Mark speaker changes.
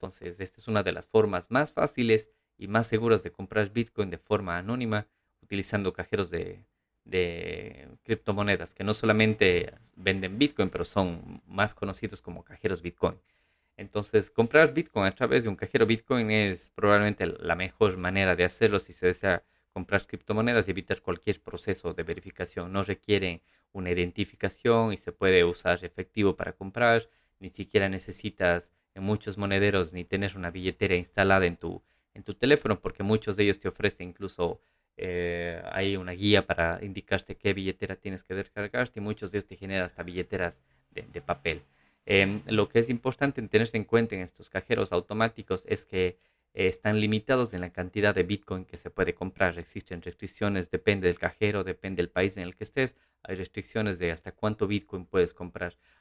Speaker 1: Entonces, esta es una de las formas más fáciles y más seguras de comprar Bitcoin de forma anónima utilizando cajeros de, criptomonedas que no solamente venden Bitcoin, pero son más conocidos como cajeros Bitcoin. Entonces, comprar Bitcoin a través de un cajero Bitcoin es probablemente la mejor manera de hacerlo si se desea comprar criptomonedas y evitar cualquier proceso de verificación. No requiere una identificación y se puede usar efectivo para comprar. Ni siquiera necesitas en muchos monederos ni tener una billetera instalada en tu, en tu teléfono porque muchos de ellos te ofrecen incluso eh, hay una guía para indicarte qué billetera tienes que descargarte y muchos de ellos te generan hasta billeteras de, papel. Em, lo que es importante en tener en cuenta en estos cajeros automáticos es que eh, están limitados en la cantidad de Bitcoin que se puede comprar. Existen restricciones, depende del cajero, depende del país en el que estés. Hay restricciones de hasta cuánto Bitcoin puedes comprar.